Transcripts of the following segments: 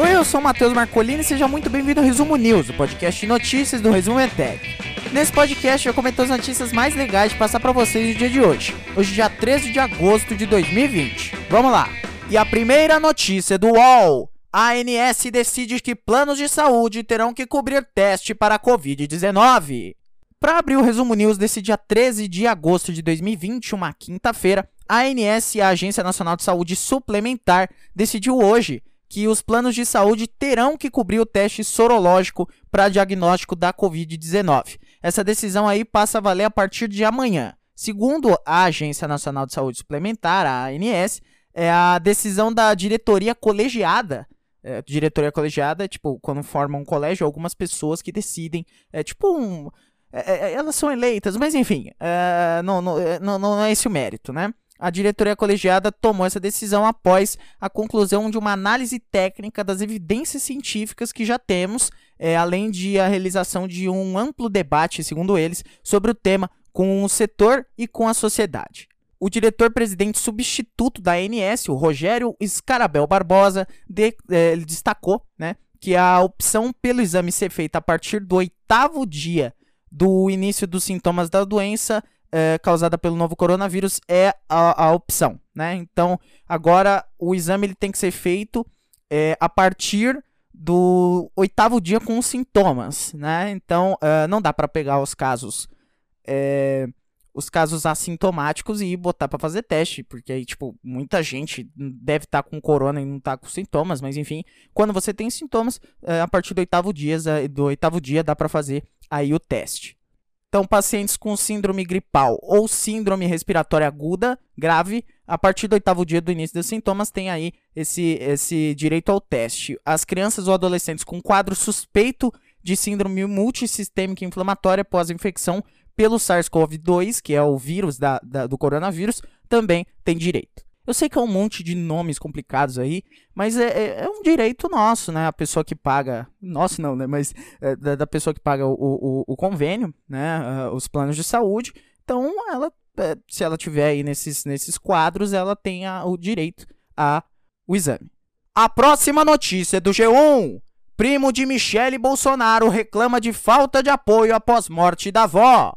Oi, eu sou o Matheus Marcolini e seja muito bem-vindo ao Resumo News, o podcast de notícias do Resumo ETEC. Nesse podcast eu comento as notícias mais legais de passar para vocês no dia de hoje, hoje dia 13 de agosto de 2020. Vamos lá! E a primeira notícia do UOL. A ANS decide que planos de saúde terão que cobrir teste para a Covid-19. Para abrir o Resumo News desse dia 13 de agosto de 2020, uma quinta-feira, a ANS a Agência Nacional de Saúde Suplementar decidiu hoje que os planos de saúde terão que cobrir o teste sorológico para diagnóstico da Covid-19. Essa decisão aí passa a valer a partir de amanhã. Segundo a Agência Nacional de Saúde Suplementar, a ANS, é a decisão da diretoria colegiada. É, diretoria colegiada tipo quando forma um colégio, algumas pessoas que decidem. É tipo um. É, é elas são eleitas, mas enfim, é, não, não, é, não, não é esse o mérito, né? A diretoria colegiada tomou essa decisão após a conclusão de uma análise técnica das evidências científicas que já temos, é, além de a realização de um amplo debate, segundo eles, sobre o tema com o setor e com a sociedade. O diretor-presidente substituto da ANS, o Rogério Scarabel Barbosa, de, é, destacou né, que a opção pelo exame ser feita a partir do oitavo dia do início dos sintomas da doença é, causada pelo novo coronavírus é a, a, opção, né? Então, agora o exame ele tem que ser feito é, a partir do oitavo dia com os sintomas, né? Então, é, não dá para pegar os casos é, os casos assintomáticos e botar para fazer teste, porque aí, tipo, muita gente deve estar tá com corona e não tá com sintomas, mas enfim, quando você tem sintomas, é, a partir do oitavo dia, do oitavo dia dá para fazer aí o teste. Então, pacientes com síndrome gripal ou síndrome respiratória aguda grave, a partir do oitavo dia do início dos sintomas, tem aí esse, esse direito ao teste. As crianças ou adolescentes com quadro suspeito de síndrome multissistêmica inflamatória pós-infecção pelo SARS-CoV-2, que é o vírus da, da, do coronavírus, também têm direito. Eu sei que é um monte de nomes complicados aí, mas é, é, é um direito nosso, né? A pessoa que paga. Nosso não, né? Mas é, da, da, pessoa que paga o, o, o convênio, né? Uh, os planos de saúde. Então, ela, é, se ela tiver aí nesses, nesses quadros, ela tem a, o direito ao exame. A próxima notícia é do G1. Primo de Michele Bolsonaro reclama de falta de apoio após morte da avó.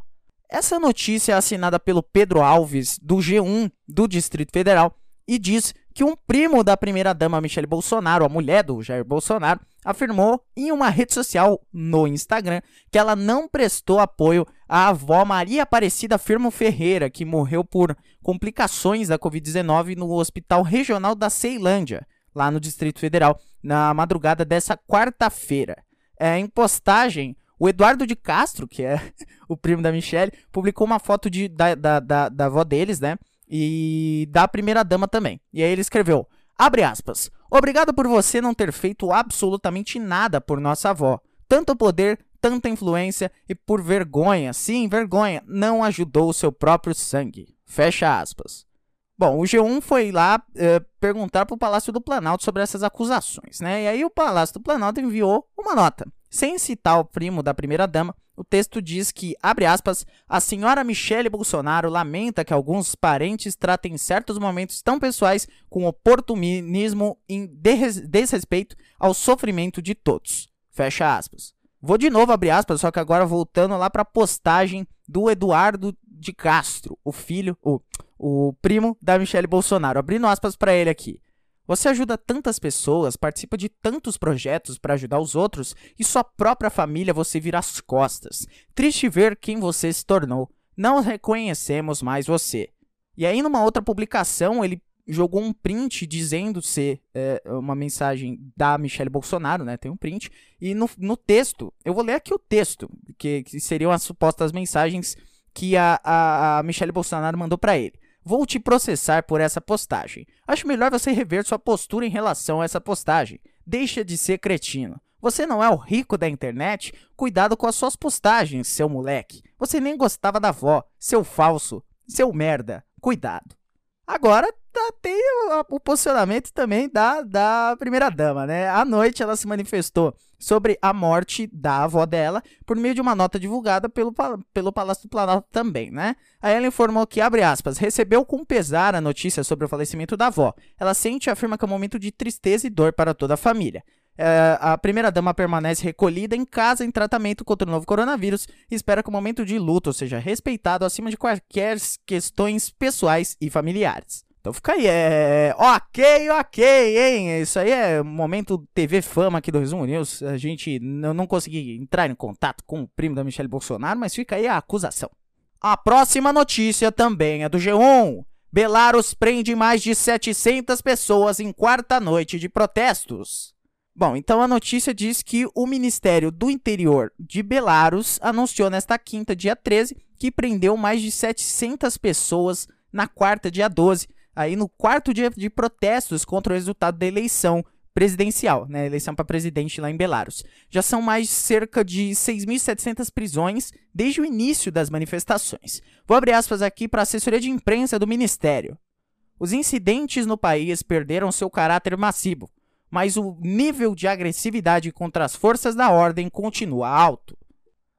Essa notícia é assinada pelo Pedro Alves, do G1 do Distrito Federal, e diz que um primo da primeira-dama Michele Bolsonaro, a mulher do Jair Bolsonaro, afirmou em uma rede social no Instagram que ela não prestou apoio à avó Maria Aparecida Firmo Ferreira, que morreu por complicações da Covid-19 no Hospital Regional da Ceilândia, lá no Distrito Federal, na madrugada dessa quarta-feira. É, em postagem, o Eduardo de Castro, que é o primo da Michelle, publicou uma foto de, da, da, da, da avó deles, né? e da primeira dama também. E aí ele escreveu: abre aspas. Obrigado por você não ter feito absolutamente nada por nossa avó. Tanto poder, tanta influência e por vergonha, sim, vergonha, não ajudou o seu próprio sangue. Fecha aspas. Bom, o G1 foi lá é, perguntar para o Palácio do Planalto sobre essas acusações, né? E aí o Palácio do Planalto enviou uma nota. Sem citar o primo da primeira-dama, o texto diz que, abre aspas, a senhora Michele Bolsonaro lamenta que alguns parentes tratem certos momentos tão pessoais com oportunismo em desrespeito ao sofrimento de todos. Fecha aspas. Vou de novo abrir aspas, só que agora voltando lá para a postagem do Eduardo de Castro, o filho, o, o primo da Michele Bolsonaro. Abrindo aspas para ele aqui. Você ajuda tantas pessoas, participa de tantos projetos para ajudar os outros e sua própria família você vira as costas. Triste ver quem você se tornou. Não reconhecemos mais você. E aí, numa outra publicação, ele jogou um print dizendo ser é, uma mensagem da Michelle Bolsonaro, né? Tem um print. E no, no texto, eu vou ler aqui o texto, que, que seriam as supostas mensagens que a, a, a Michelle Bolsonaro mandou para ele. Vou te processar por essa postagem. Acho melhor você rever sua postura em relação a essa postagem. Deixa de ser cretino. Você não é o rico da internet? Cuidado com as suas postagens, seu moleque. Você nem gostava da avó, seu falso, seu merda. Cuidado. Agora tá, tem o, o, posicionamento também da, da primeira-dama, né? À noite ela se manifestou sobre a morte da avó dela por meio de uma nota divulgada pelo, pelo Palácio do Planalto também, né? Aí ela informou que, abre aspas, recebeu com pesar a notícia sobre o falecimento da avó. Ela sente e afirma que é um momento de tristeza e dor para toda a família. É, a primeira-dama permanece recolhida em casa em tratamento contra o novo coronavírus e espera que o momento de luto seja respeitado acima de quaisquer questões pessoais e familiares. Então fica aí, é. Ok, ok, hein? Isso aí é momento TV fama aqui do Resumo News. A gente não, não consegui entrar em contato com o primo da Michelle Bolsonaro, mas fica aí a acusação. A próxima notícia também é do G1. Belarus prende mais de 700 pessoas em quarta noite de protestos. Bom, então a notícia diz que o Ministério do Interior de Belarus anunciou nesta quinta, dia 13, que prendeu mais de 700 pessoas na quarta, dia 12, aí no quarto dia de protestos contra o resultado da eleição presidencial, né, eleição para presidente lá em Belarus. Já são mais cerca de 6.700 prisões desde o início das manifestações. Vou abrir aspas aqui para a assessoria de imprensa do ministério. Os incidentes no país perderam seu caráter massivo mas o nível de agressividade contra as forças da ordem continua alto.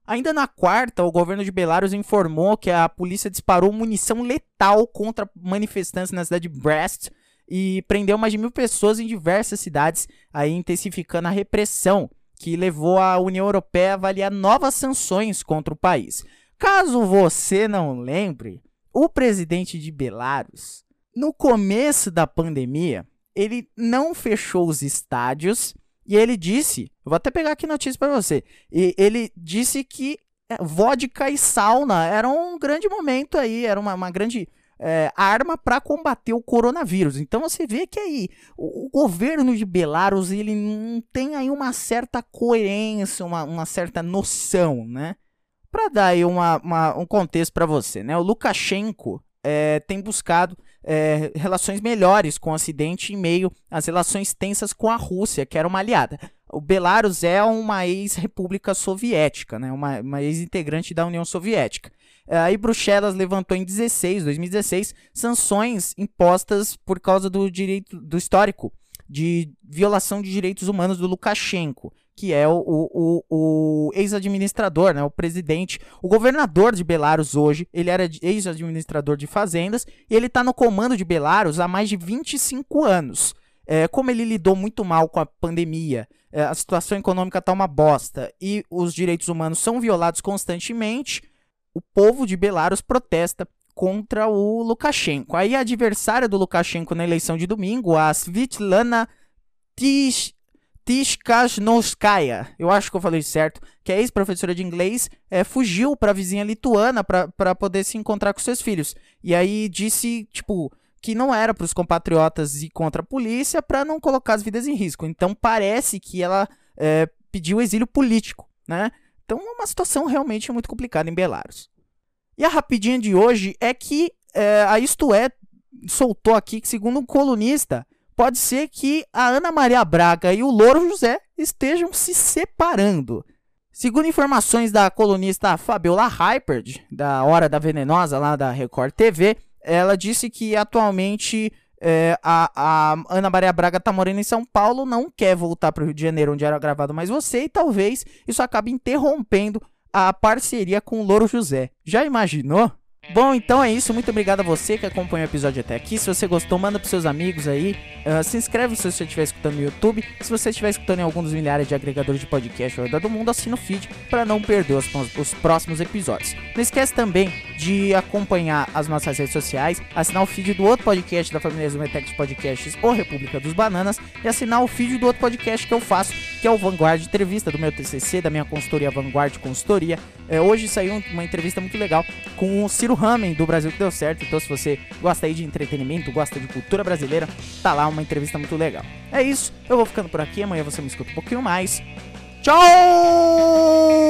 Ainda na quarta, o governo de Belarus informou que a polícia disparou munição letal contra manifestantes na cidade de Brest e prendeu mais de mil pessoas em diversas cidades, aí intensificando a repressão, que levou a União Europeia a avaliar novas sanções contra o país. Caso você não lembre, o presidente de Belarus, no começo da pandemia, ele não fechou os estádios e ele disse, vou até pegar aqui notícia para você, e ele disse que é, vodka e sauna era um grande momento aí, era uma, uma grande é, arma para combater o coronavírus. Então você vê que aí o, o, governo de Belarus ele não tem aí uma certa coerência, uma, uma certa noção, né? Para dar aí uma, uma, um contexto para você, né? O Lukashenko é, tem buscado é, relações melhores com o Ocidente em meio às relações tensas com a Rússia, que era uma aliada. O Belarus é uma ex-república soviética, né, uma, uma ex-integrante da União Soviética. É, aí Bruxelas levantou em 16, 2016 sanções impostas por causa do direito do histórico de violação de direitos humanos do Lukashenko que é o, o, o ex-administrador, né, o presidente, o governador de Belarus hoje, ele era ex-administrador de fazendas e ele está no comando de Belarus há mais de 25 anos. É, como ele lidou muito mal com a pandemia, é, a situação econômica está uma bosta e os direitos humanos são violados constantemente, o povo de Belarus protesta contra o Lukashenko. Aí a adversária do Lukashenko na eleição de domingo, a Svitlana Tish Tishkasnovskaya, eu acho que eu falei certo, que é ex-professora de inglês, é, fugiu para a vizinha lituana para poder se encontrar com seus filhos. E aí disse, tipo, que não era para os compatriotas ir contra a polícia para não colocar as vidas em risco. Então parece que ela é, pediu exílio político, né? Então é uma situação realmente muito complicada em Belarus. E a rapidinha de hoje é que é, a Isto É soltou aqui que, segundo um colunista, pode ser que a Ana Maria Braga e o Louro José estejam se separando. Segundo informações da colunista Fabiola Hyperd, da Hora da Venenosa, lá da Record TV, ela disse que atualmente é, a, a, Ana Maria Braga está morando em São Paulo, não quer voltar para o Rio de Janeiro, onde era gravado mais você, e talvez isso acabe interrompendo a parceria com o Louro José. Já imaginou? Bom, então é isso. Muito obrigado a você que acompanhou o episódio até aqui. Se você gostou, manda pros seus amigos aí. Uh, se inscreve se você estiver escutando no YouTube. Se você estiver escutando em algum dos milhares de agregadores de podcast ao redor do mundo, assina o feed para não perder os, os, próximos episódios. Não esquece também de acompanhar as nossas redes sociais, assinar o feed do outro podcast da família Zumetec Podcasts, ou República dos Bananas, e assinar o feed do outro podcast que eu faço, que é o Vanguard Entrevista do meu TCC, da minha consultoria Vanguard Consultoria. É, hoje saiu uma entrevista muito legal com o Ciro Ramen do Brasil que deu certo. Então, se você gosta aí de entretenimento, gosta de cultura brasileira, tá lá uma entrevista muito legal. É isso, eu vou ficando por aqui. Amanhã você me escuta um pouquinho mais. Tchau!